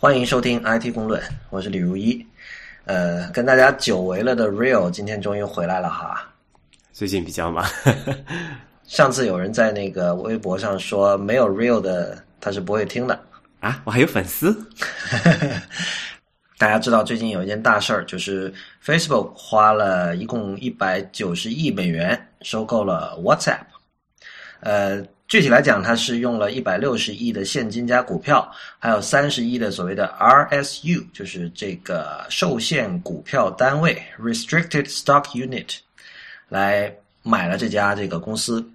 欢迎收听 IT 公论，我是李如一。呃，跟大家久违了的 Real 今天终于回来了哈。最近比较忙。上次有人在那个微博上说没有 Real 的他是不会听的啊，我还有粉丝。大家知道最近有一件大事儿，就是 Facebook 花了一共一百九十亿美元收购了 WhatsApp。呃，具体来讲，它是用了一百六十亿的现金加股票，还有三十亿的所谓的 RSU，就是这个受限股票单位 （Restricted Stock Unit） 来买了这家这个公司。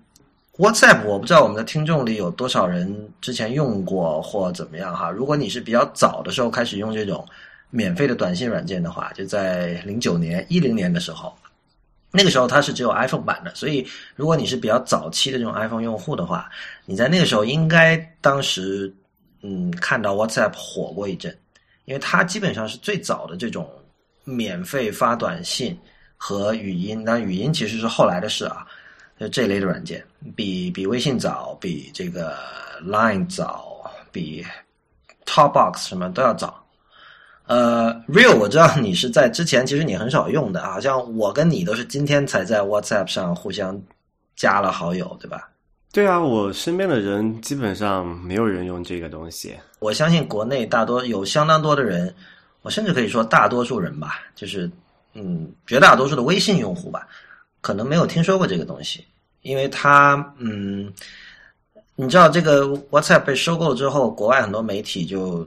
WhatsApp，我不知道我们的听众里有多少人之前用过或怎么样哈。如果你是比较早的时候开始用这种免费的短信软件的话，就在零九年、一零年的时候，那个时候它是只有 iPhone 版的，所以如果你是比较早期的这种 iPhone 用户的话，你在那个时候应该当时嗯看到 WhatsApp 火过一阵，因为它基本上是最早的这种免费发短信和语音，那语音其实是后来的事啊。就这类的软件，比比微信早，比这个 Line 早，比 Topbox 什么都要早。呃，Real，我知道你是在之前，其实你很少用的，好像我跟你都是今天才在 WhatsApp 上互相加了好友，对吧？对啊，我身边的人基本上没有人用这个东西。我相信国内大多有相当多的人，我甚至可以说大多数人吧，就是嗯，绝大多数的微信用户吧，可能没有听说过这个东西。因为它，嗯，你知道这个 WhatsApp 被收购之后，国外很多媒体就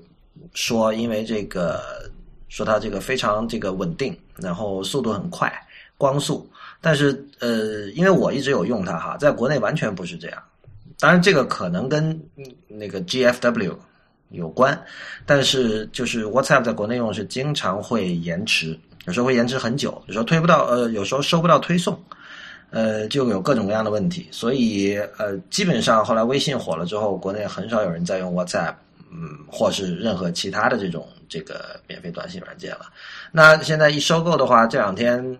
说，因为这个说它这个非常这个稳定，然后速度很快，光速。但是，呃，因为我一直有用它哈，在国内完全不是这样。当然，这个可能跟那个 GFW 有关，但是就是 WhatsApp 在国内用是经常会延迟，有时候会延迟很久，有时候推不到，呃，有时候收不到推送。呃，就有各种各样的问题，所以呃，基本上后来微信火了之后，国内很少有人在用 WhatsApp，嗯，或是任何其他的这种这个免费短信软件了。那现在一收购的话，这两天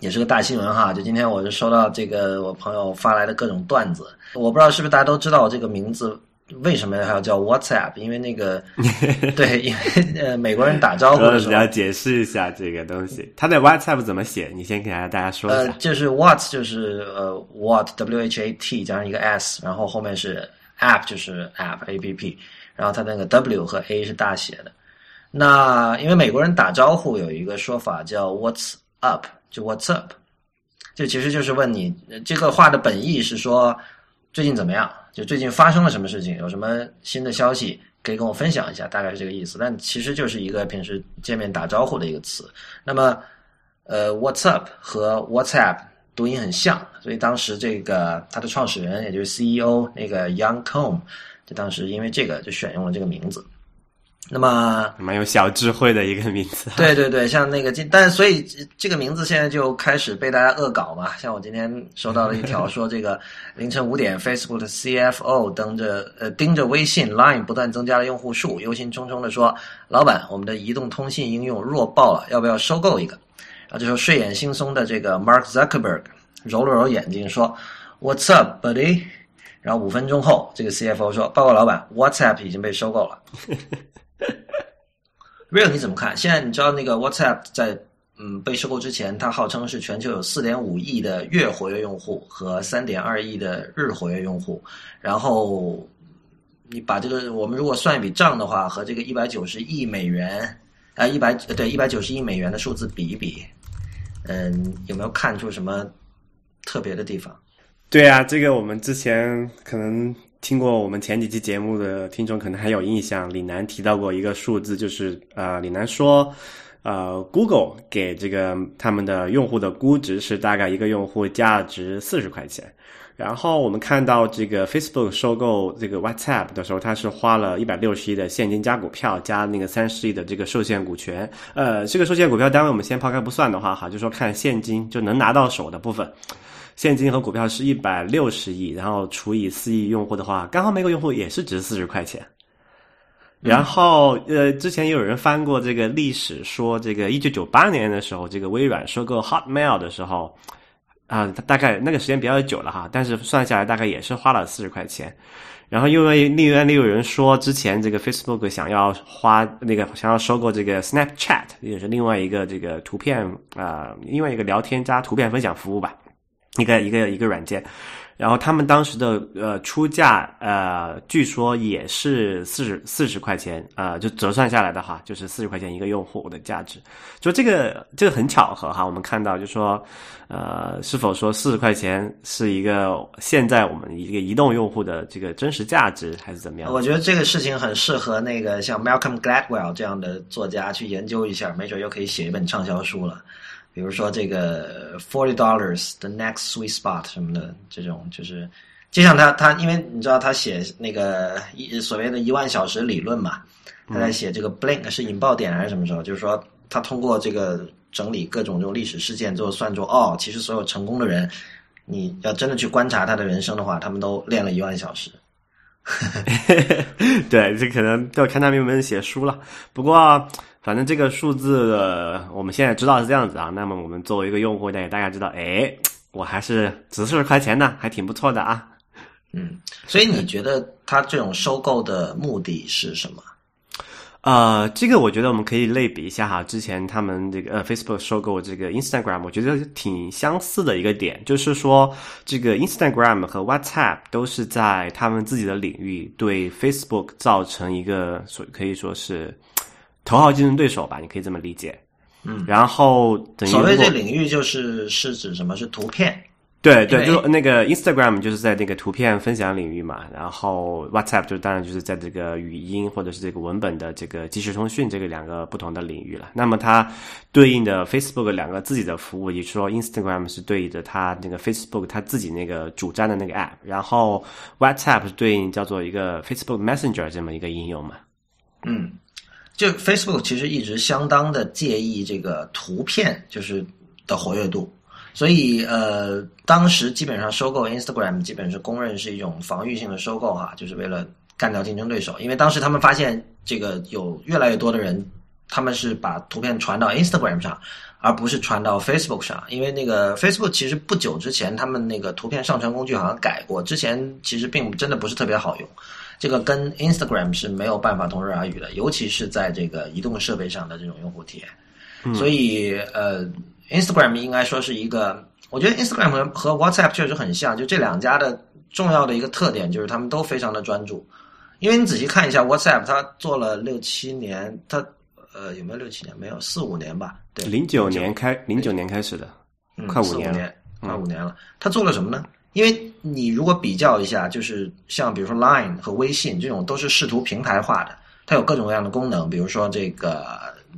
也是个大新闻哈。就今天我就收到这个我朋友发来的各种段子，我不知道是不是大家都知道这个名字。为什么还要叫 WhatsApp？因为那个，对，因为呃，美国人打招呼的时候要解释一下这个东西。他的 WhatsApp 怎么写？你先给大家说一下。呃，就是 What，就是呃 What W H A T 加上一个 S，然后后面是 App，就是 App A P P，然后它那个 W 和 A 是大写的。那因为美国人打招呼有一个说法叫 What's up？就 What's up？这其实就是问你这个话的本意是说最近怎么样？就最近发生了什么事情？有什么新的消息可以跟我分享一下？大概是这个意思。但其实就是一个平时见面打招呼的一个词。那么，呃，What's up 和 WhatsApp 读音很像，所以当时这个它的创始人，也就是 CEO 那个 Young Com，就当时因为这个就选用了这个名字。那么蛮有小智慧的一个名字，对对对，像那个今，但所以这个名字现在就开始被大家恶搞嘛。像我今天收到了一条 说，这个凌晨五点，Facebook 的 CFO 盯着呃盯着微信 Line 不断增加了用户数，忧心忡忡的说：“老板，我们的移动通信应用弱爆了，要不要收购一个？”然后这时候睡眼惺忪的这个 Mark Zuckerberg 揉了揉眼睛说：“What's up, buddy？” 然后五分钟后，这个 CFO 说：“报告老板，WhatsApp 已经被收购了。” Real 你怎么看？现在你知道那个 WhatsApp 在嗯被收购之前，它号称是全球有四点五亿的月活跃用户和三点二亿的日活跃用户。然后你把这个我们如果算一笔账的话，和这个一百九十亿美元啊一百对一百九十亿美元的数字比一比，嗯，有没有看出什么特别的地方？对啊，这个我们之前可能。听过我们前几期节目的听众可能还有印象，李楠提到过一个数字，就是呃，李楠说，呃，Google 给这个他们的用户的估值是大概一个用户价值四十块钱，然后我们看到这个 Facebook 收购这个 WhatsApp 的时候，它是花了一百六十亿的现金加股票加那个三十亿的这个受限股权，呃，这个受限股票单位我们先抛开不算的话，哈，就说看现金就能拿到手的部分。现金和股票是一百六十亿，然后除以四亿用户的话，刚好每个用户也是值四十块钱。然后，呃，之前也有人翻过这个历史，说这个一九九八年的时候，这个微软收购 Hotmail 的时候，啊，大概那个时间比较久了哈，但是算下来大概也是花了四十块钱。然后因为另外又有人说，之前这个 Facebook 想要花那个想要收购这个 Snapchat，也是另外一个这个图片啊，另外一个聊天加图片分享服务吧，一个一个一个软件。然后他们当时的呃出价呃，据说也是四十四十块钱啊，就折算下来的哈，就是四十块钱一个用户的价值。就这个这个很巧合哈，我们看到就说呃，是否说四十块钱是一个现在我们一个移动用户的这个真实价值，还是怎么样？我觉得这个事情很适合那个像 Malcolm Gladwell 这样的作家去研究一下，没准又可以写一本畅销书了。比如说这个 forty dollars the next sweet spot 什么的这种，就是就像他他，因为你知道他写那个一所谓的一万小时理论嘛，他在写这个 blink 是引爆点还是什么时候？就是说他通过这个整理各种这种历史事件，最后算出哦，其实所有成功的人，你要真的去观察他的人生的话，他们都练了一万小时。对，这可能都要看他们有没有写书了。不过。反正这个数字我们现在知道是这样子啊，那么我们作为一个用户，也大概知道，哎，我还是值四十块钱呢，还挺不错的啊。嗯，所以你觉得它这种收购的目的是什么？呃，这个我觉得我们可以类比一下哈，之前他们这个呃 Facebook 收购这个 Instagram，我觉得挺相似的一个点，就是说这个 Instagram 和 WhatsApp 都是在他们自己的领域对 Facebook 造成一个所可以说是。头号竞争对手吧，你可以这么理解。嗯，然后等于所谓这领域就是是指什么是图片？对对，就那个 Instagram 就是在那个图片分享领域嘛，然后 WhatsApp 就当然就是在这个语音或者是这个文本的这个即时通讯这个两个不同的领域了。那么它对应的 Facebook 两个自己的服务，也就是说 Instagram 是对应的它那个 Facebook 它自己那个主站的那个 App，然后 WhatsApp 是对应叫做一个 Facebook Messenger 这么一个应用嘛。嗯。就 Facebook 其实一直相当的介意这个图片就是的活跃度，所以呃，当时基本上收购 Instagram 基本是公认是一种防御性的收购哈，就是为了干掉竞争对手。因为当时他们发现这个有越来越多的人，他们是把图片传到 Instagram 上，而不是传到 Facebook 上。因为那个 Facebook 其实不久之前他们那个图片上传工具好像改过，之前其实并真的不是特别好用。这个跟 Instagram 是没有办法同日而语的，尤其是在这个移动设备上的这种用户体验。所以，呃，Instagram 应该说是一个，我觉得 Instagram 和和 WhatsApp 确实很像，就这两家的重要的一个特点就是他们都非常的专注。因为你仔细看一下 WhatsApp，它做了六七年，它呃有没有六七年？没有，四五年吧。对，零九年开，零九年开始的，快五年，快五年了。它做了什么呢？因为你如果比较一下，就是像比如说 Line 和微信这种都是试图平台化的，它有各种各样的功能，比如说这个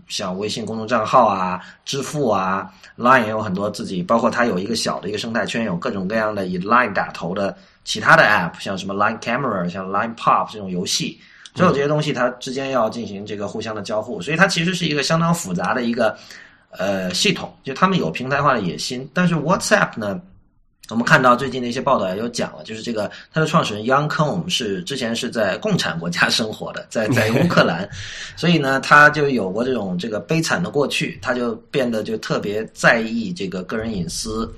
像微信公众账号啊、支付啊，Line 也有很多自己，包括它有一个小的一个生态圈，有各种各样的以 Line 打头的其他的 App，像什么 Line Camera、像 Line Pop 这种游戏，所有这些东西它之间要进行这个互相的交互，所以它其实是一个相当复杂的一个呃系统，就他们有平台化的野心，但是 WhatsApp 呢？我们看到最近的一些报道也有讲了，就是这个它的创始人 Young Kong 是之前是在共产国家生活的，在在 乌克兰，所以呢，他就有过这种这个悲惨的过去，他就变得就特别在意这个个人隐私，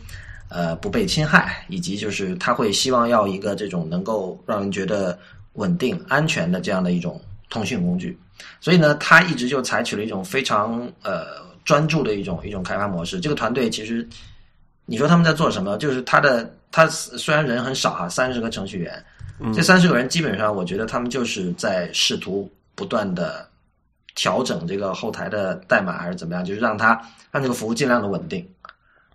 呃，不被侵害，以及就是他会希望要一个这种能够让人觉得稳定、安全的这样的一种通讯工具，所以呢，他一直就采取了一种非常呃专注的一种一种开发模式。这个团队其实。你说他们在做什么？就是他的他虽然人很少哈，三十个程序员，这三十个人基本上，我觉得他们就是在试图不断的调整这个后台的代码还是怎么样，就是让它让这个服务尽量的稳定。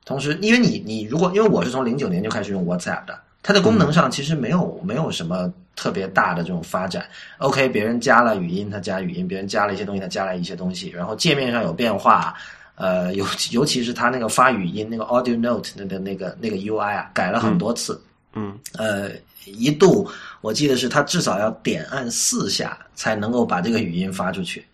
同时，因为你你如果因为我是从零九年就开始用 WhatsApp 的，它的功能上其实没有没有什么特别大的这种发展。OK，别人加了语音，它加语音；别人加了一些东西，它加了一些东西。然后界面上有变化。呃，尤尤其是他那个发语音那个 audio note 那个那个那个 UI 啊，改了很多次。嗯，呃，一度我记得是他至少要点按四下才能够把这个语音发出去。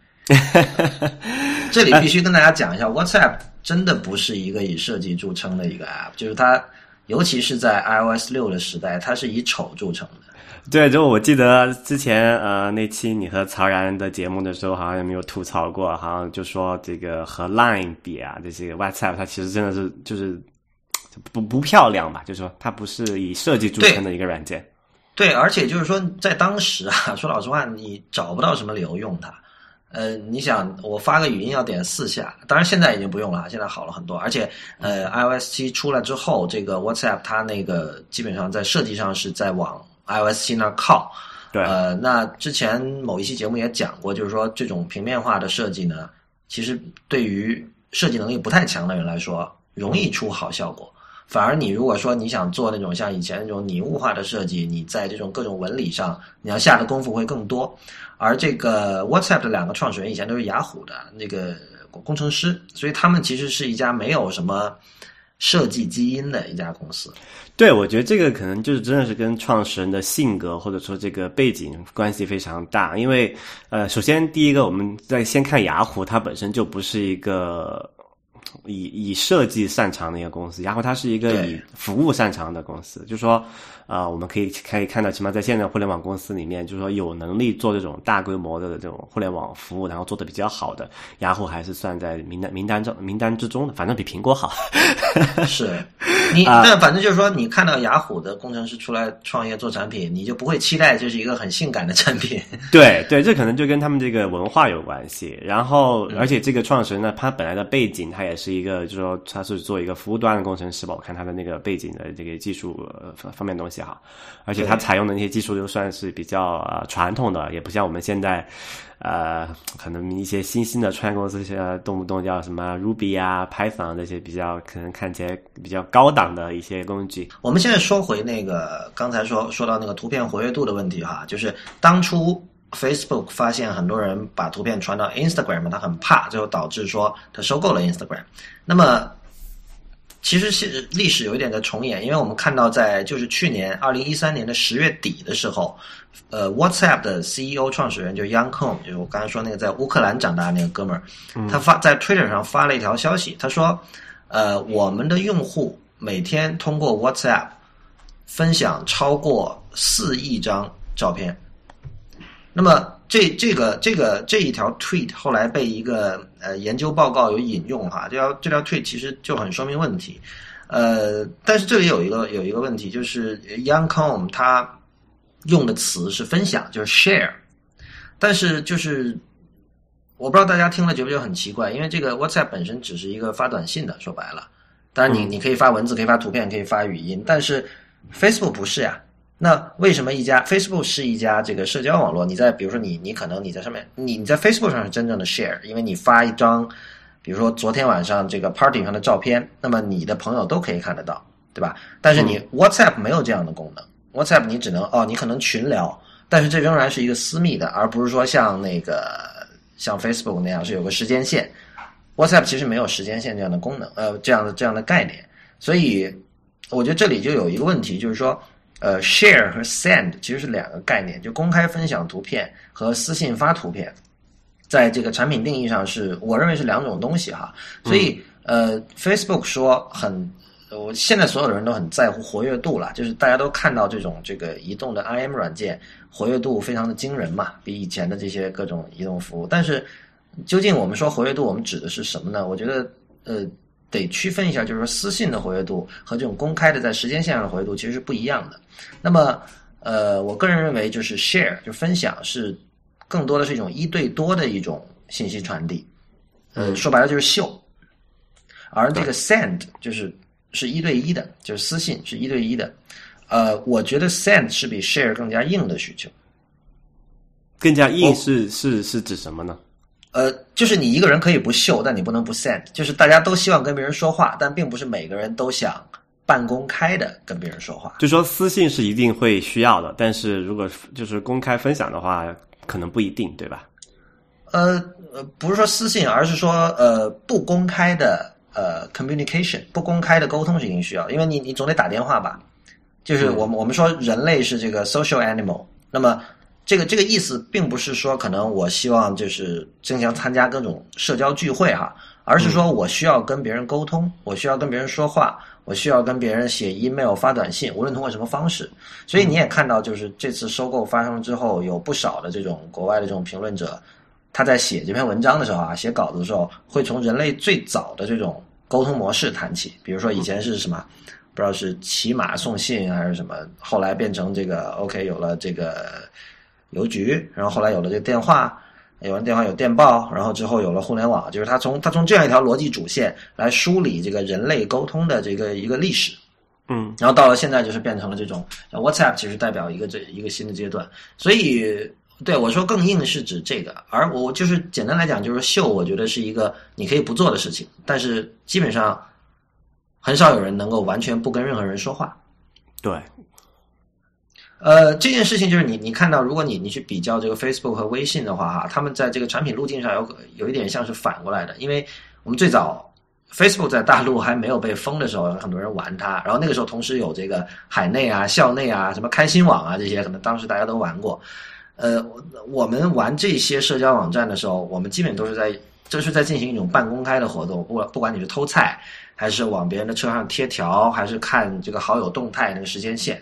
这里必须跟大家讲一下，WhatsApp 真的不是一个以设计著称的一个 app，就是它，尤其是在 iOS 六的时代，它是以丑著称的。对，就我记得之前呃那期你和曹然的节目的时候，好像有没有吐槽过？好像就说这个和 Line 比啊，这些 WhatsApp 它其实真的是就是不不漂亮吧？就是说它不是以设计著称的一个软件。对，而且就是说，在当时啊，说老实话，你找不到什么理由用它。呃，你想我发个语音要点四下，当然现在已经不用了，现在好了很多。而且，呃，iOS 七出来之后，这个 WhatsApp 它那个基本上在设计上是在往 iOS 七那靠。对。呃，那之前某一期节目也讲过，就是说这种平面化的设计呢，其实对于设计能力不太强的人来说，容易出好效果。反而你如果说你想做那种像以前那种拟物化的设计，你在这种各种纹理上，你要下的功夫会更多。而这个 WhatsApp 的两个创始人以前都是雅虎的那个工程师，所以他们其实是一家没有什么设计基因的一家公司。对，我觉得这个可能就是真的是跟创始人的性格或者说这个背景关系非常大。因为呃，首先第一个，我们在先看雅虎，它本身就不是一个。以以设计擅长的一个公司，然后它是一个以服务擅长的公司，就是说，啊，我们可以可以看到，起码在现在互联网公司里面，就是说有能力做这种大规模的这种互联网服务，然后做的比较好的，雅虎还是算在名单名单中名单之中的，反正比苹果好。是，你那反正就是说，你看到雅虎的工程师出来创业做产品，你就不会期待这是一个很性感的产品。对对，这可能就跟他们这个文化有关系。然后，而且这个创始人呢，他本来的背景，他也是一个，就是说他是做一个服务端的工程师吧。我看他的那个背景的这个技术方方面东西哈，而且它采用的那些技术就算是比较呃传统的，也不像我们现在。呃，可能一些新兴的创业公司，像动不动叫什么 Ruby 啊、Python 这些比较可能看起来比较高档的一些工具。我们现在说回那个刚才说说到那个图片活跃度的问题哈，就是当初 Facebook 发现很多人把图片传到 Instagram，他很怕，最后导致说他收购了 Instagram。那么其实是历史有一点在重演，因为我们看到在就是去年二零一三年的十月底的时候。呃，WhatsApp 的 CEO 创始人就 Young Kong，就是我刚才说那个在乌克兰长大的那个哥们儿，他发在 Twitter 上发了一条消息，他说：“呃，我们的用户每天通过 WhatsApp 分享超过四亿张照片。”那么这这个这个这一条 tweet 后来被一个呃研究报告有引用哈，这条这条 tweet 其实就很说明问题。呃，但是这里有一个有一个问题，就是 Young Com 他。用的词是分享，就是 share，但是就是我不知道大家听了觉不觉得很奇怪，因为这个 WhatsApp 本身只是一个发短信的，说白了，当然你你可以发文字，可以发图片，可以发语音，但是 Facebook 不是呀。那为什么一家 Facebook 是一家这个社交网络？你在比如说你你可能你在上面，你你在 Facebook 上是真正的 share，因为你发一张，比如说昨天晚上这个 party 上的照片，那么你的朋友都可以看得到，对吧？但是你 WhatsApp 没有这样的功能。WhatsApp 你只能哦，你可能群聊，但是这仍然是一个私密的，而不是说像那个像 Facebook 那样是有个时间线。WhatsApp 其实没有时间线这样的功能，呃，这样的这样的概念。所以我觉得这里就有一个问题，就是说，呃，share 和 send 其实是两个概念，就公开分享图片和私信发图片，在这个产品定义上是我认为是两种东西哈。所以呃，Facebook 说很。我现在所有的人都很在乎活跃度了，就是大家都看到这种这个移动的 IM 软件活跃度非常的惊人嘛，比以前的这些各种移动服务。但是，究竟我们说活跃度，我们指的是什么呢？我觉得，呃，得区分一下，就是说私信的活跃度和这种公开的在时间线上的活跃度其实是不一样的。那么，呃，我个人认为，就是 share 就分享是更多的是一种一对多的一种信息传递，呃，说白了就是秀，而这个 send 就是。是一对一的，就是私信是一对一的，呃，我觉得 send 是比 share 更加硬的需求，更加硬是是是指什么呢？呃，就是你一个人可以不秀，但你不能不 send，就是大家都希望跟别人说话，但并不是每个人都想半公开的跟别人说话。就说私信是一定会需要的，但是如果就是公开分享的话，可能不一定，对吧？呃呃，不是说私信，而是说呃不公开的。呃，communication 不公开的沟通是一定需要，因为你你总得打电话吧？就是我们我们说人类是这个 social animal，那么这个这个意思并不是说可能我希望就是经常参加各种社交聚会哈，而是说我需要跟别人沟通，我需要跟别人说话，我需要跟别人写 email 发短信，无论通过什么方式。所以你也看到，就是这次收购发生之后，有不少的这种国外的这种评论者。他在写这篇文章的时候啊，写稿子的时候，会从人类最早的这种沟通模式谈起。比如说以前是什么，不知道是骑马送信还是什么，后来变成这个 OK 有了这个邮局，然后后来有了这个电话。有人电话有电报，然后之后有了互联网，就是他从他从这样一条逻辑主线来梳理这个人类沟通的这个一个历史，嗯，然后到了现在就是变成了这种 WhatsApp，其实代表一个这一个新的阶段。所以对我说更硬是指这个，而我就是简单来讲就是秀，我觉得是一个你可以不做的事情，但是基本上很少有人能够完全不跟任何人说话。对。呃，这件事情就是你，你看到，如果你你去比较这个 Facebook 和微信的话，哈，他们在这个产品路径上有有一点像是反过来的，因为我们最早 Facebook 在大陆还没有被封的时候，很多人玩它，然后那个时候同时有这个海内啊、校内啊、什么开心网啊这些，可能当时大家都玩过。呃，我们玩这些社交网站的时候，我们基本都是在就是在进行一种半公开的活动，不管不管你是偷菜，还是往别人的车上贴条，还是看这个好友动态那个时间线。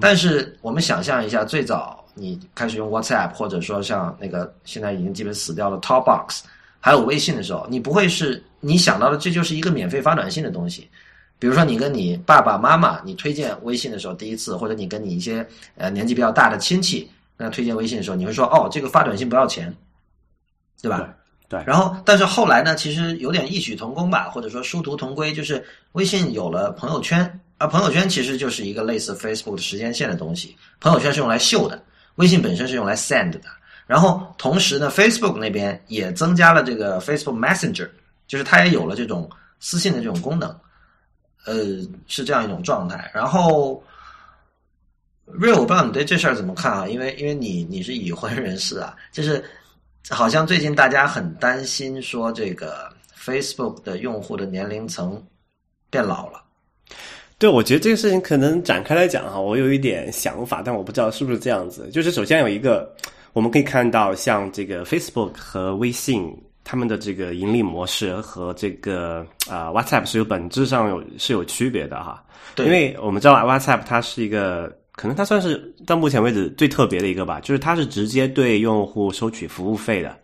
但是我们想象一下，最早你开始用 WhatsApp，或者说像那个现在已经基本死掉了 Topbox，还有微信的时候，你不会是你想到的这就是一个免费发短信的东西。比如说你跟你爸爸妈妈你推荐微信的时候，第一次，或者你跟你一些呃年纪比较大的亲戚那推荐微信的时候，你会说哦，这个发短信不要钱，对吧？对。然后，但是后来呢，其实有点异曲同工吧，或者说殊途同归，就是微信有了朋友圈。啊朋友圈其实就是一个类似 Facebook 的时间线的东西。朋友圈是用来秀的，微信本身是用来 send 的。然后同时呢，Facebook 那边也增加了这个 Facebook Messenger，就是它也有了这种私信的这种功能。呃，是这样一种状态。然后，Real，我不知道你对这事儿怎么看啊？因为因为你你是已婚人士啊，就是好像最近大家很担心说这个 Facebook 的用户的年龄层变老了。对，我觉得这个事情可能展开来讲哈，我有一点想法，但我不知道是不是这样子。就是首先有一个，我们可以看到，像这个 Facebook 和微信，他们的这个盈利模式和这个啊 WhatsApp 是有本质上有是有区别的哈。对，因为我们知道 WhatsApp 它是一个，可能它算是到目前为止最特别的一个吧，就是它是直接对用户收取服务费的。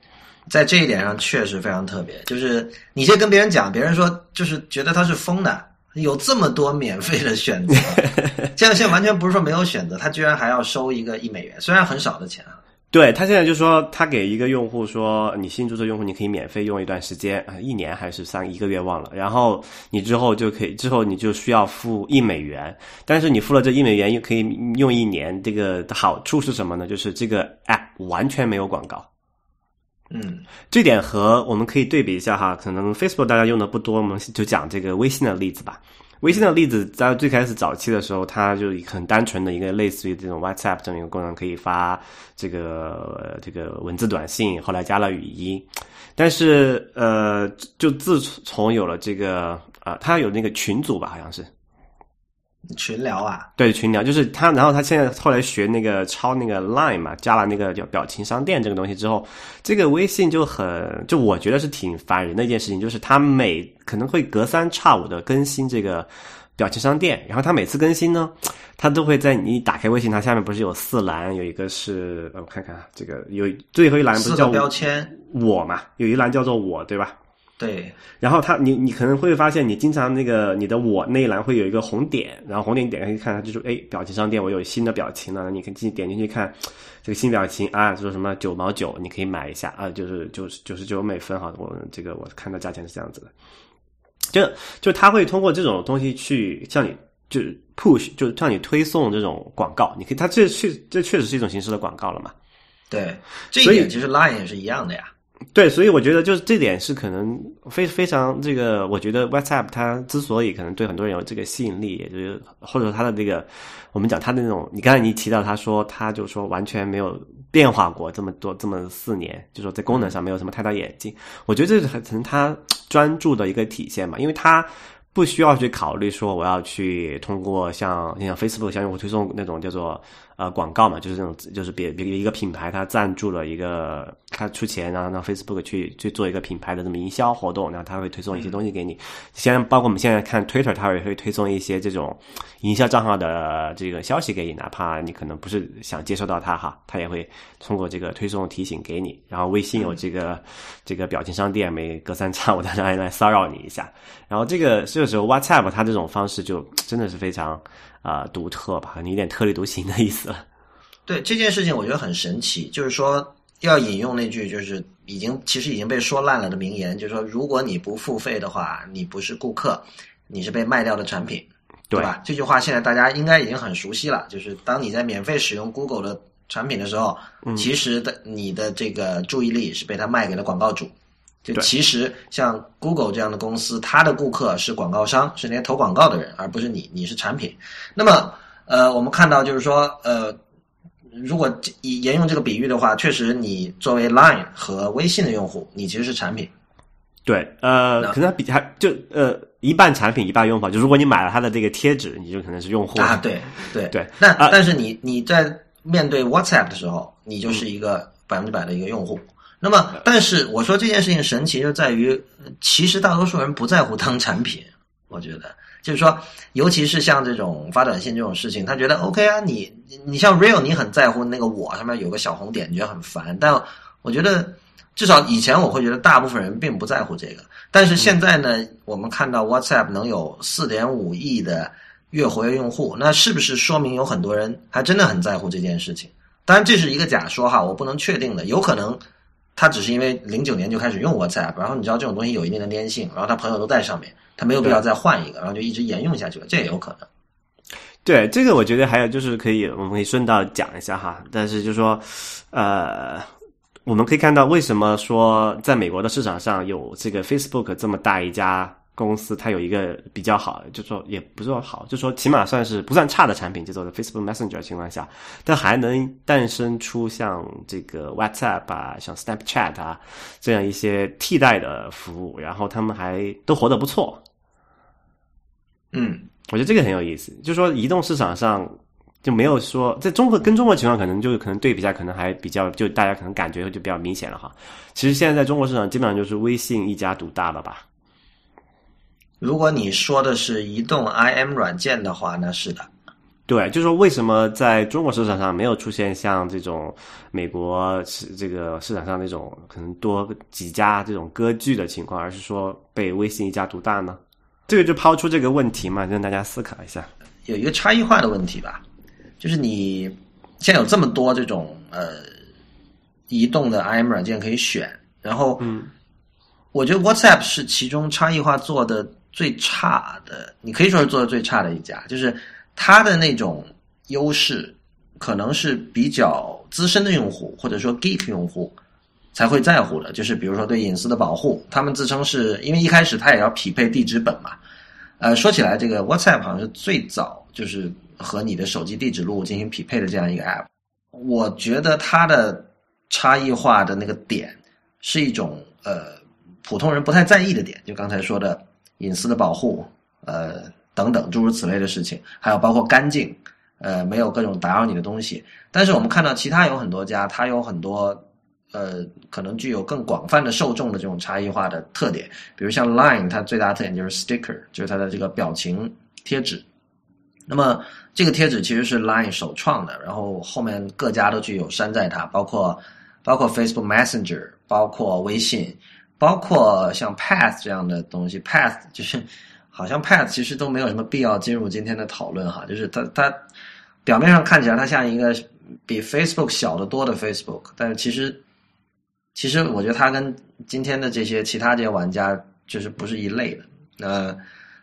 在这一点上确实非常特别，就是你先跟别人讲，别人说就是觉得它是疯的。有这么多免费的选择，这样现在完全不是说没有选择，他居然还要收一个一美元，虽然很少的钱啊。对他现在就说，他给一个用户说，你新注册用户你可以免费用一段时间啊，一年还是三一个月忘了，然后你之后就可以，之后你就需要付一美元，但是你付了这一美元又可以用一年，这个的好处是什么呢？就是这个 app 完全没有广告。嗯，这点和我们可以对比一下哈，可能 Facebook 大家用的不多，我们就讲这个微信的例子吧。微信的例子在最开始早期的时候，它就很单纯的一个类似于这种 WhatsApp 这么一个功能，可以发这个这个文字短信，后来加了语音。但是呃，就自从有了这个啊，它有那个群组吧，好像是。群聊啊，对群聊就是他，然后他现在后来学那个抄那个 Line 嘛，加了那个叫表情商店这个东西之后，这个微信就很就我觉得是挺烦人的一件事情，就是他每可能会隔三差五的更新这个表情商店，然后他每次更新呢，他都会在你打开微信，它下面不是有四栏，有一个是我看看啊这个有最后一栏不是叫标签我嘛，有一栏叫做我对吧？对，然后他，你你可能会发现，你经常那个你的我那一栏会有一个红点，然后红点点开一看，它就是，哎，表情商店我有新的表情了，你可以进点进去看这个新表情啊，说什么九毛九，你可以买一下啊，就是九十九十九美分哈，我这个我看到价钱是这样子的，就就他会通过这种东西去向你就 push，就向你推送这种广告，你可以，它这确这确实是一种形式的广告了嘛？对，这一点其实 Line 也是一样的呀。对，所以我觉得就是这点是可能非非常这个，我觉得 WhatsApp 它之所以可能对很多人有这个吸引力，也就是或者说它的这个，我们讲它的那种，你刚才你提到他说，他就说完全没有变化过这么多这么四年，就说在功能上没有什么太大演进。我觉得这是可能他专注的一个体现嘛，因为他不需要去考虑说我要去通过像像 Facebook 向用户推送那种叫做呃广告嘛，就是这种就是别别一个品牌它赞助了一个他出钱，然后让 Facebook 去去做一个品牌的这么营销活动，然后他会推送一些东西给你。现在包括我们现在看 Twitter，它也会推送一些这种营销账号的这个消息给你，哪怕你可能不是想接收到它哈，它也会通过这个推送提醒给你。然后微信有这个这个表情商店，每隔三差五的来来骚扰你一下。然后这个这个时候 WhatsApp 它这种方式就真的是非常啊、独特吧，你有点特立独行的意思了。对这件事情，我觉得很神奇，就是说要引用那句就是已经其实已经被说烂了的名言，就是说如果你不付费的话，你不是顾客，你是被卖掉的产品，对吧？这句话现在大家应该已经很熟悉了，就是当你在免费使用 Google 的产品的时候，其实的你的这个注意力是被他卖给了广告主。就其实像 Google 这样的公司，它的顾客是广告商，是那些投广告的人，而不是你，你是产品。那么，呃，我们看到就是说，呃，如果以沿用这个比喻的话，确实你作为 Line 和微信的用户，你其实是产品。对，呃，可能比还就呃一半产品一半用法，就如果你买了它的这个贴纸，你就可能是用户啊，对对对那、啊但是你你在面对 WhatsApp 的时候，你就是一个百分之百的一个用户。那么，但是我说这件事情神奇就在于，其实大多数人不在乎当产品。我觉得，就是说，尤其是像这种发短信这种事情，他觉得 OK 啊，你你像 Real，你很在乎那个我上面有个小红点，你觉得很烦。但我觉得，至少以前我会觉得大部分人并不在乎这个。但是现在呢，我们看到 WhatsApp 能有四点五亿的月活跃用户，那是不是说明有很多人还真的很在乎这件事情？当然这是一个假说哈，我不能确定的，有可能他只是因为零九年就开始用 WhatsApp，然后你知道这种东西有一定的粘性，然后他朋友都在上面，他没有必要再换一个，然后就一直沿用下去了，这也有可能。对，这个我觉得还有就是可以，我们可以顺道讲一下哈。但是就说，呃，我们可以看到为什么说在美国的市场上有这个 Facebook 这么大一家公司，它有一个比较好，就说也不是说好，就说起码算是不算差的产品，叫做 Facebook Messenger 的情况下，它还能诞生出像这个 WhatsApp 啊、像 Snapchat 啊这样一些替代的服务，然后他们还都活得不错。嗯，我觉得这个很有意思，就是说移动市场上就没有说在中国跟中国情况可能就可能对比一下，可能还比较就大家可能感觉就比较明显了哈。其实现在在中国市场基本上就是微信一家独大了吧？如果你说的是移动 IM 软件的话，那是的。对，就是说为什么在中国市场上没有出现像这种美国市这个市场上那种可能多几家这种割据的情况，而是说被微信一家独大呢？这个就抛出这个问题嘛，让大家思考一下。有一个差异化的问题吧，就是你现在有这么多这种呃移动的 IM 软件可以选，然后嗯，我觉得 WhatsApp 是其中差异化做的最差的，你可以说是做的最差的一家，就是它的那种优势可能是比较资深的用户或者说 geek 用户才会在乎的，就是比如说对隐私的保护，他们自称是因为一开始它也要匹配地址本嘛。呃，说起来，这个 WhatsApp 好像是最早就是和你的手机地址录进行匹配的这样一个 app。我觉得它的差异化的那个点是一种呃普通人不太在意的点，就刚才说的隐私的保护，呃等等诸如此类的事情，还有包括干净，呃没有各种打扰你的东西。但是我们看到其他有很多家，它有很多呃可能具有更广泛的受众的这种差异化的特点，比如像 Line，它最大特点就是 sticker，就是它的这个表情贴纸。那么这个贴纸其实是 Line 首创的，然后后面各家都具有山寨它，包括包括 Facebook Messenger，包括微信，包括像 Path 这样的东西。Path 就是好像 Path 其实都没有什么必要进入今天的讨论哈，就是它它表面上看起来它像一个比 Facebook 小得多的 Facebook，但是其实其实我觉得它跟今天的这些其他这些玩家就是不是一类的。呃，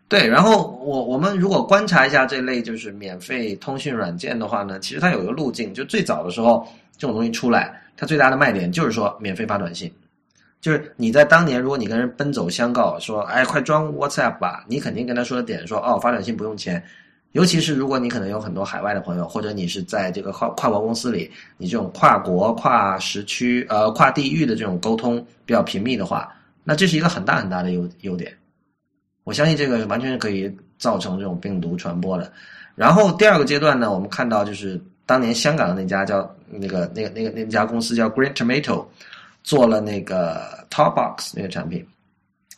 对，然后我我们如果观察一下这类就是免费通讯软件的话呢，其实它有一个路径，就最早的时候这种东西出来，它最大的卖点就是说免费发短信。就是你在当年，如果你跟人奔走相告说，哎，快装 WhatsApp 吧，你肯定跟他说的点说，哦，发短信不用钱。尤其是如果你可能有很多海外的朋友，或者你是在这个跨跨国公司里，你这种跨国、跨时区、呃跨地域的这种沟通比较频密的话，那这是一个很大很大的优优点。我相信这个完全是可以造成这种病毒传播的。然后第二个阶段呢，我们看到就是当年香港的那家叫那个那个那个那家公司叫 Green Tomato，做了那个 Top Box 那个产品。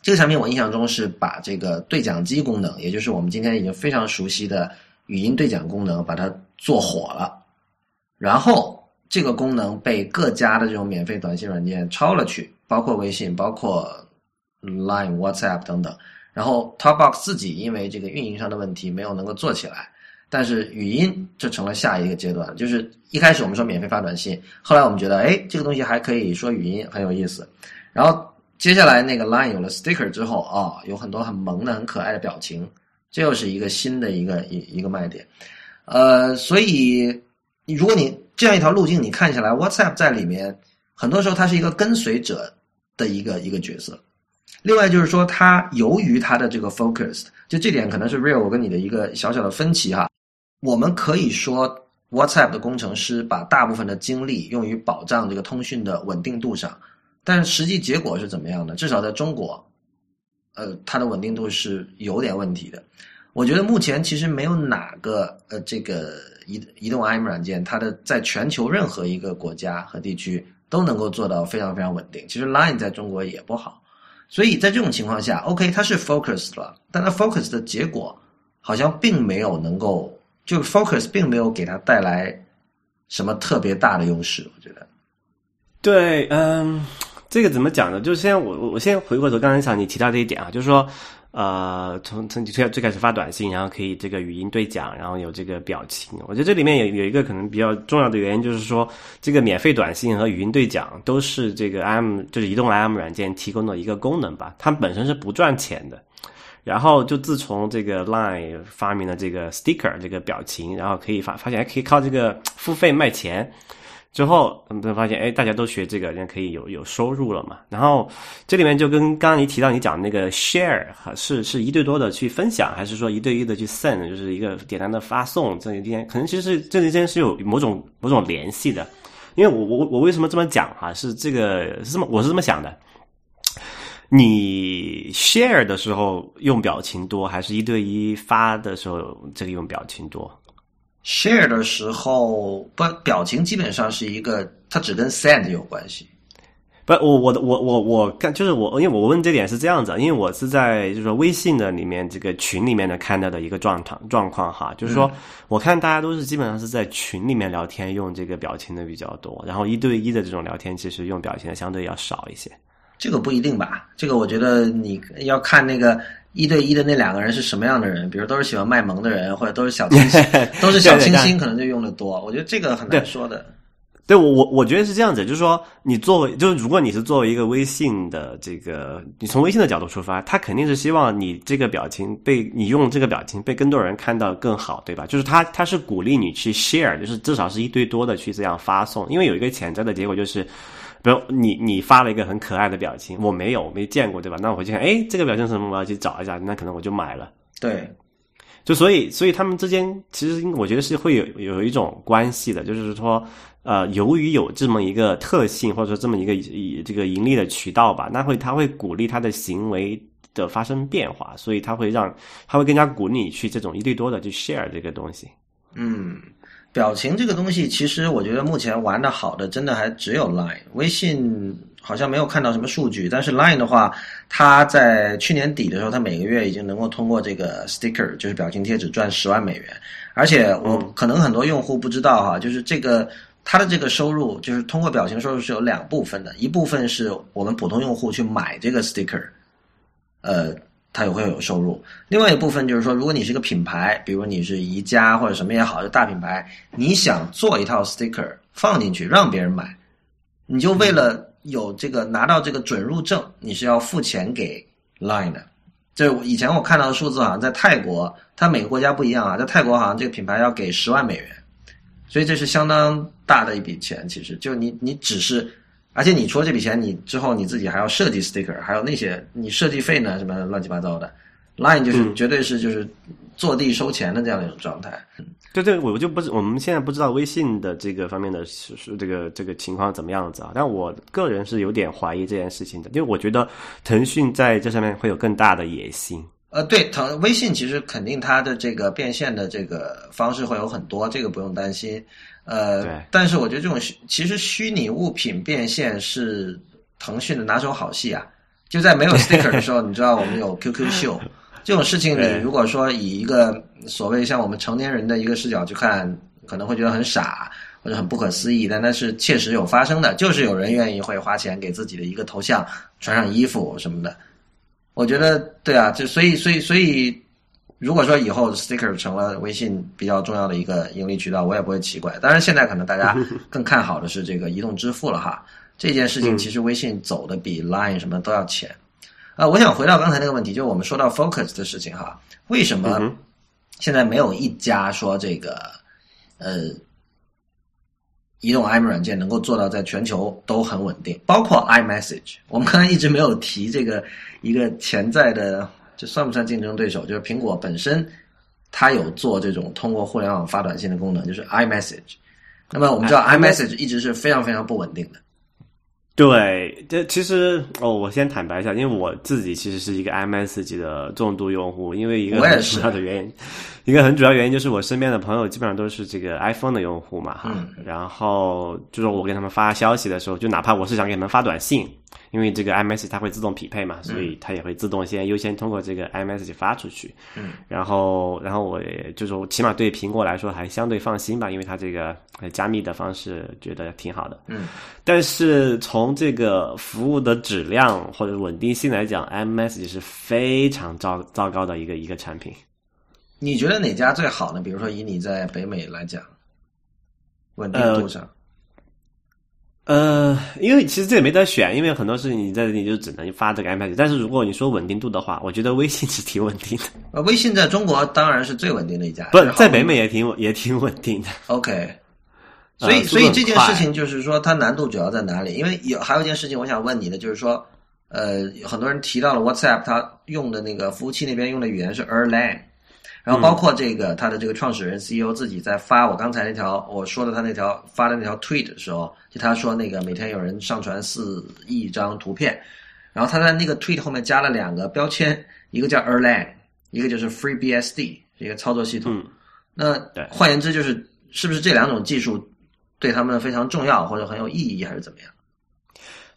这个产品我印象中是把这个对讲机功能，也就是我们今天已经非常熟悉的语音对讲功能，把它做火了。然后这个功能被各家的这种免费短信软件抄了去，包括微信、包括 Line、WhatsApp 等等。然后 Topbox 自己因为这个运营上的问题没有能够做起来，但是语音就成了下一个阶段。就是一开始我们说免费发短信，后来我们觉得哎这个东西还可以说语音很有意思，然后。接下来那个 Line 有了 Sticker 之后啊，有很多很萌的、很可爱的表情，这又是一个新的一个一一个卖点。呃，所以如果你这样一条路径，你看起来 WhatsApp 在里面，很多时候它是一个跟随者的一个一个角色。另外就是说，它由于它的这个 focus，就这点可能是 Real 我跟你的一个小小的分歧哈。我们可以说 WhatsApp 的工程师把大部分的精力用于保障这个通讯的稳定度上。但是实际结果是怎么样的？至少在中国，呃，它的稳定度是有点问题的。我觉得目前其实没有哪个呃这个移移动 IM 软件，它的在全球任何一个国家和地区都能够做到非常非常稳定。其实 Line 在中国也不好，所以在这种情况下，OK，它是 focus 了，但它 focus 的结果好像并没有能够，就 focus 并没有给它带来什么特别大的优势。我觉得，对，嗯。这个怎么讲呢？就是先我我我先回过头，刚才想你提到这一点啊，就是说，呃，从从最最开始发短信，然后可以这个语音对讲，然后有这个表情。我觉得这里面有有一个可能比较重要的原因，就是说，这个免费短信和语音对讲都是这个 M 就是移动 M 软件提供的一个功能吧，它本身是不赚钱的。然后就自从这个 Line 发明了这个 Sticker 这个表情，然后可以发发现还可以靠这个付费卖钱。之后，他们发现，哎，大家都学这个，人家可以有有收入了嘛。然后这里面就跟刚刚你提到你讲那个 share 哈，是是一对多的去分享，还是说一对一的去 send，就是一个简单的发送？这一天可能其实这之间是有某种某种联系的。因为我我我为什么这么讲哈？是这个是这么我是这么想的。你 share 的时候用表情多，还是一对一发的时候这个用表情多？share 的时候，不表情基本上是一个，它只跟 send 有关系。不，我我的我我我看就是我，因为我问这点是这样子，因为我是在就是说微信的里面这个群里面的看到的一个状态状况哈，就是说我看大家都是基本上是在群里面聊天用这个表情的比较多，然后一对一的这种聊天其实用表情的相对要少一些。这个不一定吧？这个我觉得你要看那个。一对一的那两个人是什么样的人？比如都是喜欢卖萌的人，或者都是小清新，都是小清新，可能就用的多。我觉得这个很难说的。对我我我觉得是这样子，就是说你作为就是如果你是作为一个微信的这个，你从微信的角度出发，他肯定是希望你这个表情被你用这个表情被更多人看到更好，对吧？就是他他是鼓励你去 share，就是至少是一对多的去这样发送，因为有一个潜在的结果就是。比如你你发了一个很可爱的表情，我没有没见过，对吧？那我回去看，哎，这个表情什么？我要去找一下，那可能我就买了。对，就所以所以他们之间其实我觉得是会有有一种关系的，就是说，呃，由于有这么一个特性，或者说这么一个以这个盈利的渠道吧，那会他会鼓励他的行为的发生变化，所以他会让他会更加鼓励你去这种一对多的去 share 这个东西。嗯。表情这个东西，其实我觉得目前玩的好的，真的还只有 Line。微信好像没有看到什么数据，但是 Line 的话，它在去年底的时候，它每个月已经能够通过这个 sticker，就是表情贴纸赚十万美元。而且我可能很多用户不知道哈，就是这个它的这个收入，就是通过表情收入是有两部分的，一部分是我们普通用户去买这个 sticker，呃。它也会有收入。另外一部分就是说，如果你是一个品牌，比如你是宜家或者什么也好，就大品牌，你想做一套 sticker 放进去让别人买，你就为了有这个拿到这个准入证，你是要付钱给 Line 的。这以前我看到的数字好像在泰国，它每个国家不一样啊，在泰国好像这个品牌要给十万美元，所以这是相当大的一笔钱。其实就你你只是。而且你出了这笔钱，你之后你自己还要设计 sticker，还有那些你设计费呢，什么乱七八糟的。Line 就是绝对是就是坐地收钱的这样的一种状态。对对，我就不是我们现在不知道微信的这个方面的是这个这个情况怎么样子啊？但我个人是有点怀疑这件事情的，因为我觉得腾讯在这上面会有更大的野心。呃，对，腾微信其实肯定它的这个变现的这个方式会有很多，这个不用担心。呃，但是我觉得这种虚其实虚拟物品变现是腾讯的拿手好戏啊。就在没有 sticker 的时候，你知道我们有 QQ 秀这种事情，你如果说以一个所谓像我们成年人的一个视角去看，可能会觉得很傻或者很不可思议，但那是确实有发生的，就是有人愿意会花钱给自己的一个头像穿上衣服什么的。我觉得对啊，就所以所以所以，如果说以后 sticker 成了微信比较重要的一个盈利渠道，我也不会奇怪。当然，现在可能大家 更看好的是这个移动支付了哈。这件事情其实微信走的比 Line 什么都要前。啊、我想回到刚才那个问题，就是我们说到 Focus 的事情哈，为什么现在没有一家说这个呃移动 IM 软件能够做到在全球都很稳定，包括 iMessage。我们刚才一直没有提这个一个潜在的，这算不算竞争对手？就是苹果本身它有做这种通过互联网发短信的功能，就是 iMessage。那么我们知道 iMessage 一直是非常非常不稳定的。对，这其实哦，我先坦白一下，因为我自己其实是一个 iMessage 的重度用户，因为一个很我也是主要的原因，一个很主要原因就是我身边的朋友基本上都是这个 iPhone 的用户嘛，哈，嗯。然后就是我给他们发消息的时候，就哪怕我是想给他们发短信，因为这个 iMessage 它会自动匹配嘛，所以它也会自动先优先通过这个 iMessage 发出去，嗯，然后然后我也就是我起码对苹果来说还相对放心吧，因为它这个呃加密的方式觉得挺好的，嗯，但是从这个服务的质量或者稳定性来讲，iMessage 是非常糟糟糕的一个一个产品。你觉得哪家最好呢？比如说以你在北美来讲，稳定度上，呃，因为其实这也没得选，因为很多事情你在这里就只能发这个 iMessage。但是如果你说稳定度的话，我觉得微信是挺稳定的，呃，微信在中国当然是最稳定的一家，不是在北美也挺也挺稳定的。OK，所以、呃所以这件事情就是说，它难度主要在哪里？因为有还有一件事情我想问你的，就是说，呃，很多人提到了 WhatsApp，它用的那个服务器那边用的语言是 Erlang，然后包括这个他的这个创始人 CEO 自己在发我刚才那条我说的他那条发的那条 tweet 的时候，就他说那个每天有人上传四亿张图片，然后他在那个 tweet 后面加了两个标签，一个叫 Erlang，一个就是 FreeBSD，是一个操作系统。嗯那对换言之，就是是不是这两种技术对他们非常重要，或者很有意义，还是怎么样？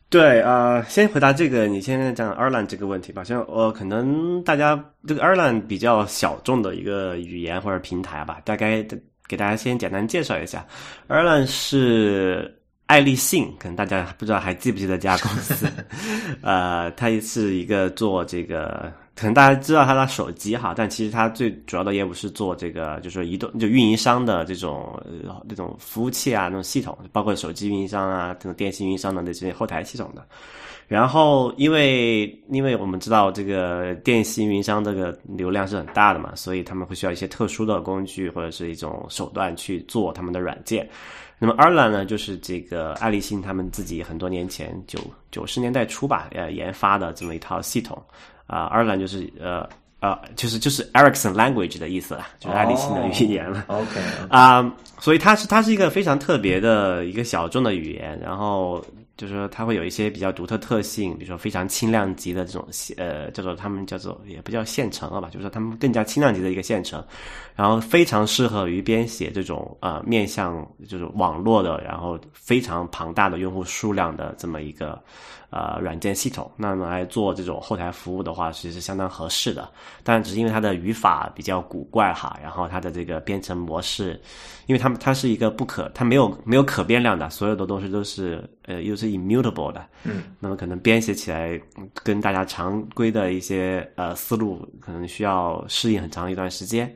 对，呃，先回答这个，你先讲 Erlang 这个问题吧。像呃，可能大家这个 Erlang 比较小众的一个语言或者平台吧，大概给大家先简单介绍一下。Erlang 是爱立信，可能大家不知道还记不记得这家公司？呃，它是一个做这个，可能大家知道它的手机哈，但其实它最主要的业务是做这个，就是移动就运营商的这种呃种服务器啊，那种系统，包括手机运营商啊，这种电信运营商的这些后台系统的。然后，因为因为我们知道这个电信运营商这个流量是很大的嘛，所以他们会需要一些特殊的工具或者是一种手段去做他们的软件。那么 Erlang 呢，就是这个爱立信他们自己很多年前九九十年代初吧，呃，研发的这么一套系统啊、e a n g 就是呃呃，就是就是 Ericsson Language 的意思了，就是爱立信的语言了。OK，啊、所以它是它是一个非常特别的一个小众的语言，然后就是说它会有一些比较独特特性，比如说非常轻量级的这种呃叫做他们叫做也不叫线程了吧，就是说他们更加轻量级的一个线程，然后非常适合于编写这种呃面向就是网络的，然后非常庞大的用户数量的这么一个呃软件系统，那么来做这种后台服务的话，其实是相当合适的。但只是因为它的语法比较古怪哈，然后它的这个编程模式，因为它它是一个不可，它没有没有可变量的，所有的东西都是呃又是 immutable 的，嗯，那么可能编写起来嗯跟大家常规的一些呃思路可能需要适应很长一段时间。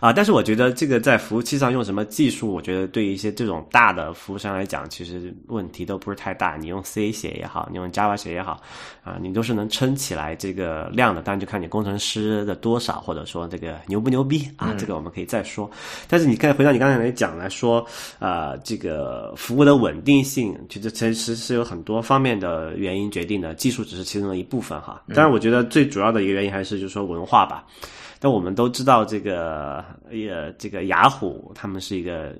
啊，但是我觉得这个在服务器上用什么技术，我觉得对于一些这种大的服务商来讲，其实问题都不是太大。你用 C 写也好，你用 Java 写也好，啊，你都是能撑起来这个量的。当然就看你工程师的多少，或者说这个牛不牛逼啊，这个我们可以再说。但是你看，回到你刚才来讲来说，呃，这个服务的稳定性，其实其实是有很多方面的原因决定的，技术只是其中的一部分哈。当然，我觉得最主要的一个原因还是就是说文化吧。但我们都知道，这个呃，这个雅虎他们是一个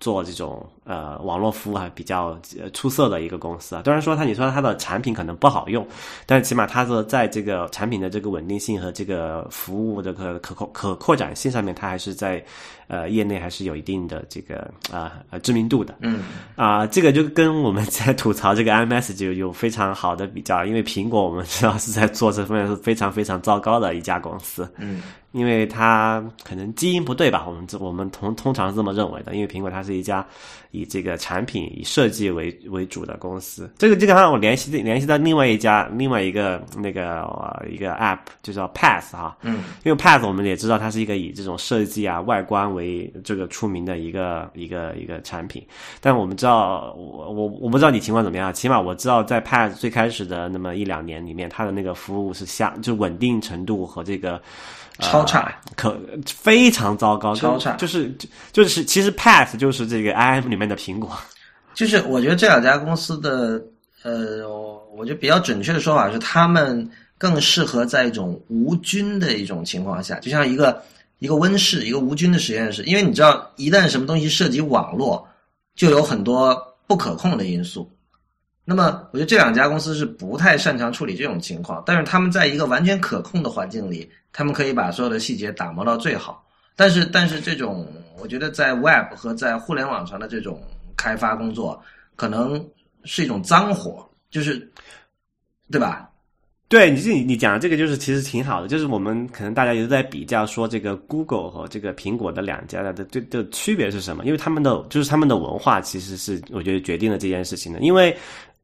做这种呃网络服务还比较出色的一个公司啊。当然说它，你说它的产品可能不好用，但是起码它的在这个产品的这个稳定性和这个服务的可可可可扩展性上面，它还是在呃业内还是有一定的这个啊呃知名度的。嗯啊，这个就跟我们在吐槽这个 iMessage 就有非常好的比较，因为苹果我们知道是在做这方面是非常非常糟糕的一家公司。嗯因为它可能基因不对吧，我们这我们通通常是这么认为的。因为苹果它是一家以这个产品以设计为为主的公司。这个这个让我联系联系到另外一家另外一个那个、呃、一个 App 就叫 Path 哈，嗯，因为 Path 我们也知道它是一个以这种设计啊外观为这个出名的一个一个一个产品。但我们知道我我我不知道你情况怎么样，起码我知道在 Path 最开始的那么一两年里面，它的那个服务是下就稳定程度和这个。超差，可非常糟糕，超差，就是就就是其实 Path 就是这个 IM 里面的苹果，就是我觉得这两家公司的呃，我觉得比较准确的说法是，他们更适合在一种无菌的一种情况下，就像一个一个温室，一个无菌的实验室，因为你知道，一旦什么东西涉及网络，就有很多不可控的因素。那么，我觉得这两家公司是不太擅长处理这种情况，但是他们在一个完全可控的环境里，他们可以把所有的细节打磨到最好。但是，但是这种我觉得在 Web 和在互联网上的这种开发工作，可能是一种脏活，就是，对吧？对你这你讲的这个就是其实挺好的，就是我们可能大家也都在比较说这个 Google 和这个苹果的两家的的的区别是什么？因为他们的就是他们的文化其实是我觉得决定了这件事情的，因为。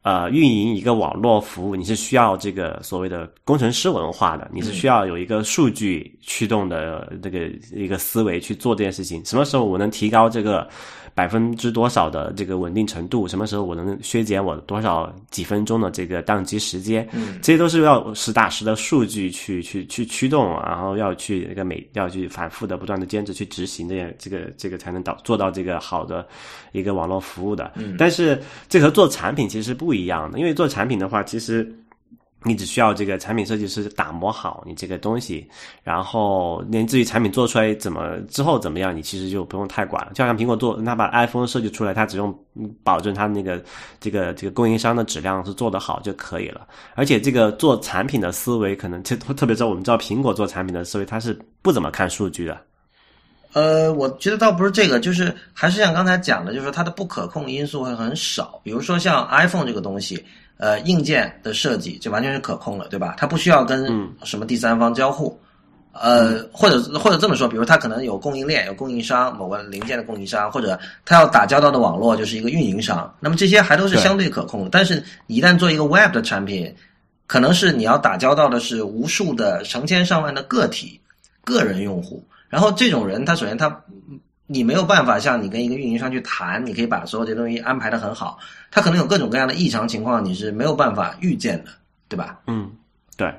呃，运营一个网络服务，你是需要这个所谓的工程师文化的，你是需要有一个数据驱动的这个一个思维去做这件事情。什么时候我能提高这个百分之多少的这个稳定程度？什么时候我能削减我多少几分钟的这个宕机时间？嗯，这些都是要实打实的数据去去去驱动，然后要去那个每要去反复的不断的坚持去执行这样这个这个才能导做到这个好的一个网络服务的。嗯，但是这和做产品其实不一一样的，因为做产品的话，其实你只需要这个产品设计师打磨好你这个东西，然后连至于产品做出来怎么之后怎么样，你其实就不用太管了。就像苹果做，他把 iPhone 设计出来，他只用保证它那个这个这个供应商的质量是做得好就可以了。而且这个做产品的思维，可能特特别是我们知道苹果做产品的思维，它是不怎么看数据的。呃，我觉得倒不是这个，就是还是像刚才讲的，就是说它的不可控因素会很少。比如说像 iPhone 这个东西，呃，硬件的设计就完全是可控了，对吧？它不需要跟什么第三方交互，呃，或者或者这么说，比如它可能有供应链、有供应商，某个零件的供应商，或者它要打交道的网络就是一个运营商，那么这些还都是相对可控的。但是，一旦做一个 Web 的产品，可能是你要打交道的是无数的成千上万的个体、个人用户。然后这种人，他首先他，你没有办法像你跟一个运营商去谈，你可以把所有这东西安排的很好，他可能有各种各样的异常情况，你是没有办法预见的，对吧？嗯，对，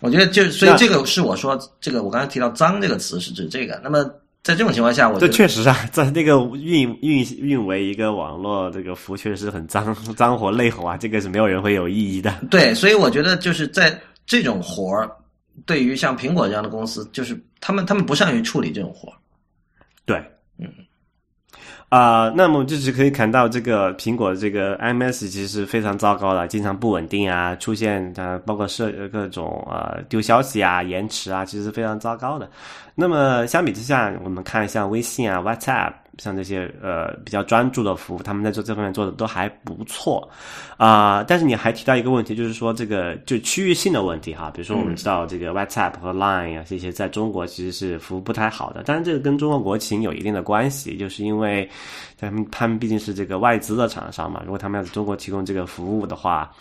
我觉得就所以这个是我说这个我刚才提到“脏”这个词是指这个。那么在这种情况下，我这确实啊，在那个运运运维一个网络这个服确实很脏脏活累活啊，这个是没有人会有异议的。对，所以我觉得就是在这种活儿。对于像苹果这样的公司，就是他们他们不善于处理这种活对，嗯，啊，那么就是可以看到这个苹果这个 iMessage 其实非常糟糕的，经常不稳定啊，出现呃，包括设各种呃丢消息啊、延迟啊，其实非常糟糕的。那么相比之下，我们看一下微信啊、WhatsApp。像这些呃比较专注的服务，他们在做这方面做的都还不错啊。但是你还提到一个问题，就是说这个就区域性的问题哈。比如说我们知道这个 WhatsApp 和 Line 啊这些在中国其实是服务不太好的，但是这个跟中国国情有一定的关系，就是因为他们他们毕竟是这个外资的厂商嘛，如果他们要在中国提供这个服务的话。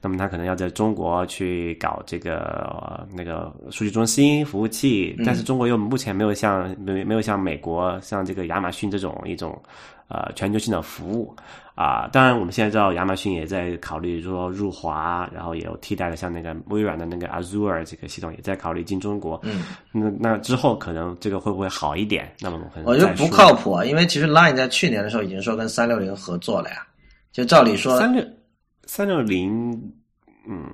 那么他可能要在中国去搞这个那个数据中心服务器，但是中国又目前没有像没没有像美国像这个亚马逊这种一种呃全球性的服务啊。当然我们现在知道亚马逊也在考虑说入华，然后也有替代的像那个微软的那个 Azure 这个系统也在考虑进中国。嗯，那那之后可能这个会不会好一点？那么可能我觉得不靠谱啊，因为其实 Line 在去年的时候已经说跟三六零合作了呀，就照理说三六。三六零，嗯，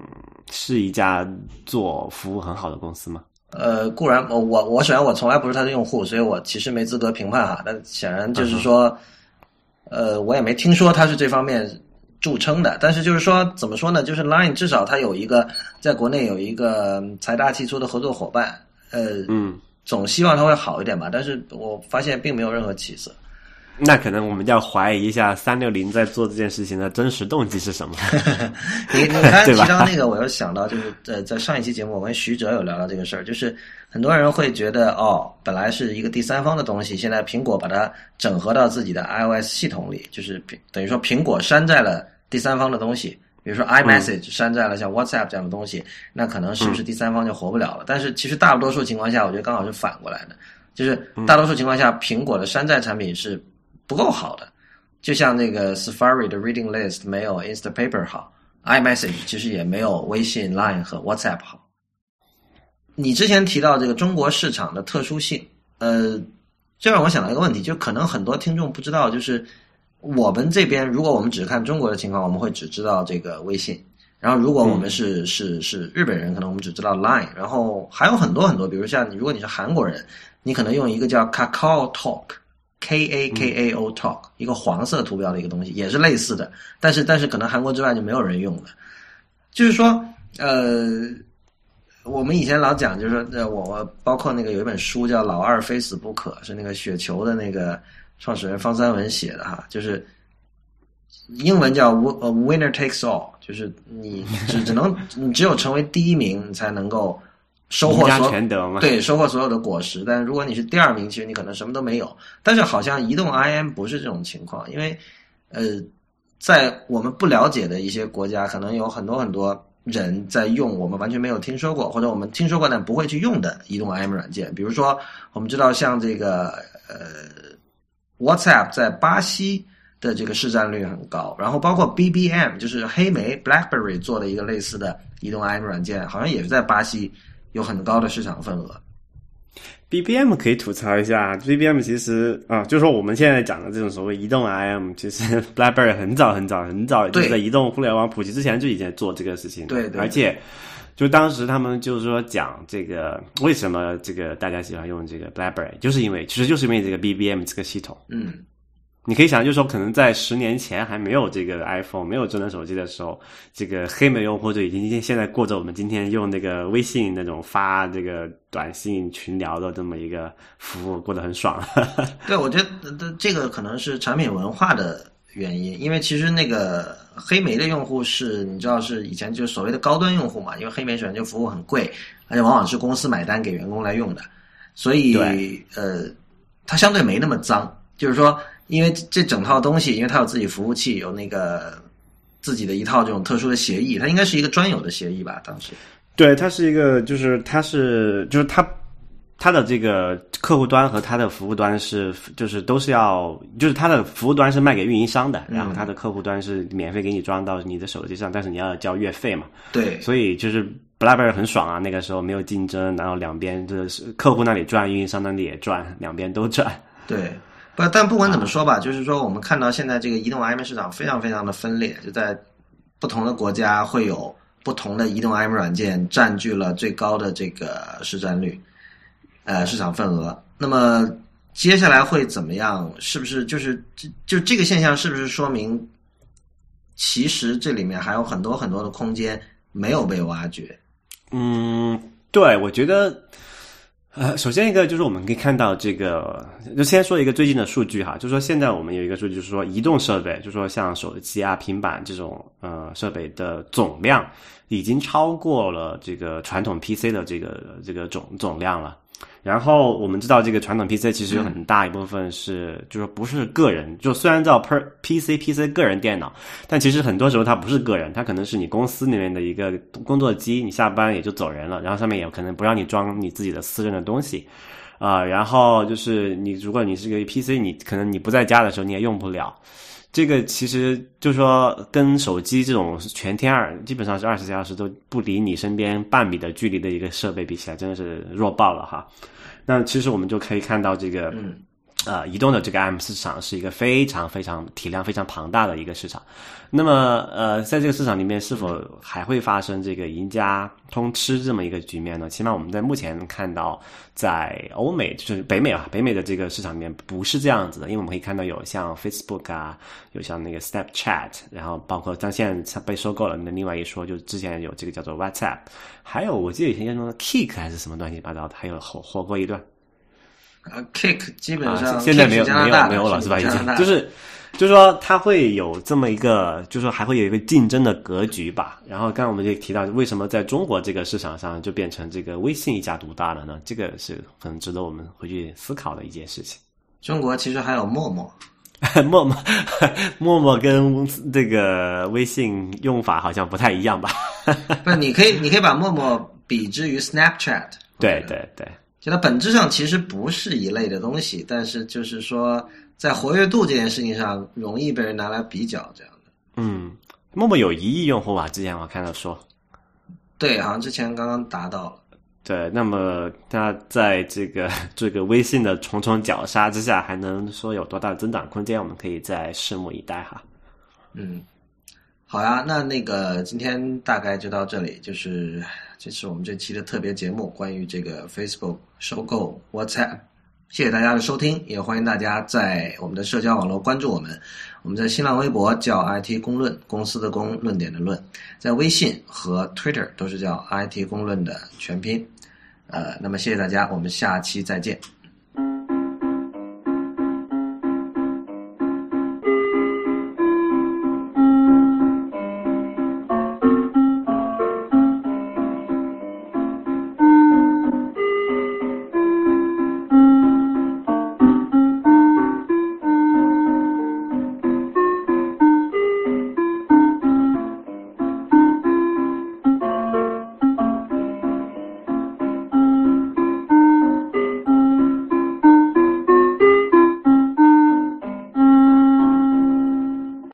是一家做服务很好的公司吗？呃，固然，我我我首先我从来不是他的用户，所以我其实没资格评判哈。但显然就是说，呃，我也没听说他是这方面著称的。但是就是说，怎么说呢？就是 Line 至少它有一个在国内有一个财大气粗的合作伙伴，呃，嗯，总希望它会好一点吧。但是我发现并没有任何起色。那可能我们就要怀疑一下三六零在做这件事情的真实动机是什么。你你刚 才提到那个，我又想到，就是在，在上一期节目，我跟徐哲有聊到这个事儿，就是很多人会觉得，哦，本来是一个第三方的东西，现在苹果把它整合到自己的 iOS 系统里，就是等于说苹果山寨了第三方的东西，比如说 iMessage 山寨了像 WhatsApp 这样的东西，那可能是不是第三方就活不了了？但是其实大多数情况下，我觉得刚好是反过来的，就是大多数情况下，苹果的山寨产品是。不够好的，就像那个 Safari 的 Reading List 没有 Instapaper 好，iMessage 其实也没有微信、Line 和 WhatsApp 好。你之前提到这个中国市场的特殊性，呃，这让我想到一个问题，就可能很多听众不知道，就是我们这边如果我们只看中国的情况，我们会只知道这个微信；然后如果我们是是是日本人，可能我们只知道 Line；然后还有很多很多，比如像如果你是韩国人，你可能用一个叫 Kakao Talk。K A K A O Talk 一个黄色图标的一个东西，也是类似的，但是但是可能韩国之外就没有人用了。就是说，呃，我们以前老讲，就是说，呃，我包括那个有一本书叫《老二非死不可》，是那个雪球的那个创始人方三文写的哈，就是英文叫 “winner takes all”，就是你只只能你只有成为第一名，你才能够。收获所对收获所有的果实，但如果你是第二名，其实你可能什么都没有。但是好像移动 IM 不是这种情况，因为呃，在我们不了解的一些国家，可能有很多很多人在用我们完全没有听说过，或者我们听说过但不会去用的移动 IM 软件。比如说，我们知道像这个呃 WhatsApp 在巴西的这个市占率很高，然后包括 BBM 就是黑莓 BlackBerry 做的一个类似的移动 IM 软件，好像也是在巴西。有很高的市场份额。B B M 可以吐槽一下，B B M 其实啊，就是说我们现在讲的这种所谓移动 I M，其实 BlackBerry 很早很早很早就在移动互联网普及之前就已经做这个事情。对，而且就当时他们就是说讲这个为什么这个大家喜欢用这个 BlackBerry，就是因为其实就是因为这个 B B M 这个系统。嗯。你可以想，就是说，可能在十年前还没有这个 iPhone、没有智能手机的时候，这个黑莓用户就已经现在过着我们今天用那个微信那种发这个短信群聊的这么一个服务，过得很爽。对，我觉得这个可能是产品文化的原因，因为其实那个黑莓的用户是你知道是以前就是所谓的高端用户嘛，因为黑莓首先就服务很贵，而且往往是公司买单给员工来用的，所以呃，它相对没那么脏，就是说。因为这整套东西，因为它有自己服务器，有那个自己的一套这种特殊的协议，它应该是一个专有的协议吧？当时，对，它是一个，就是它是，就是它它的这个客户端和它的服务端是，就是都是要，就是它的服务端是卖给运营商的，然后它的客户端是免费给你装到你的手机上，但是你要交月费嘛？对，所以就是 BlackBerry 很爽啊，那个时候没有竞争，然后两边就是客户那里赚，运营商那里也赚，两边都赚。对。不，但不管怎么说吧，就是说我们看到现在这个移动 IM 市场非常非常的分裂，就在不同的国家会有不同的移动 IM 软件占据了最高的这个市占率，呃，市场份额。那么接下来会怎么样？是不是就是就就这个现象是不是说明，其实这里面还有很多很多的空间没有被挖掘？嗯，对，我觉得。呃，首先一个就是我们可以看到这个，就先说一个最近的数据哈，就是说现在我们有一个数据，就是说移动设备，就是说像手机啊、平板这种呃设备的总量，已经超过了这个传统 PC 的这个这个总总量了。然后我们知道，这个传统 PC 其实有很大一部分是，就是不是个人，就虽然叫 per PC PC 个人电脑，但其实很多时候它不是个人，它可能是你公司里面的一个工作机，你下班也就走人了，然后上面也可能不让你装你自己的私人的东西，啊，然后就是你如果你是个 PC，你可能你不在家的时候你也用不了，这个其实就是说跟手机这种全天二基本上是二十四小时都不离你身边半米的距离的一个设备比起来，真的是弱爆了哈。那其实我们就可以看到这个，呃，移动的这个 M 市场是一个非常非常体量非常庞大的一个市场。那么，呃，在这个市场里面，是否还会发生这个赢家通吃这么一个局面呢？起码我们在目前看到，在欧美就是北美啊，北美的这个市场里面不是这样子的，因为我们可以看到有像 Facebook 啊，有像那个 Snapchat，然后包括像现在被收购了。那另外一说，就是之前有这个叫做 WhatsApp，还有我记得以前叫什么 Kick 还是什么乱七八糟的，还有火火过一段。啊，Kick 基本上现在没有没有没有了是吧？已经就是就是说它会有这么一个，就是说还会有一个竞争的格局吧。然后刚刚我们就提到，为什么在中国这个市场上就变成这个微信一家独大了呢？这个是很值得我们回去思考的一件事情。中国其实还有陌陌，陌陌陌陌跟这个微信用法好像不太一样吧？不，你可以你可以把陌陌比之于 Snapchat。对对对。就它本质上其实不是一类的东西，但是就是说，在活跃度这件事情上，容易被人拿来比较这样的。嗯，陌陌有一亿用户吧？之前我看到说，对，好像之前刚刚达到了。对，那么它在这个 这个微信的重重绞杀之下，还能说有多大的增长空间？我们可以再拭目以待哈。嗯，好呀，那那个今天大概就到这里，就是。这是我们这期的特别节目，关于这个 Facebook 收购 WhatsApp。谢谢大家的收听，也欢迎大家在我们的社交网络关注我们。我们在新浪微博叫 IT 公论，公司的公，论点的论；在微信和 Twitter 都是叫 IT 公论的全拼。呃，那么谢谢大家，我们下期再见。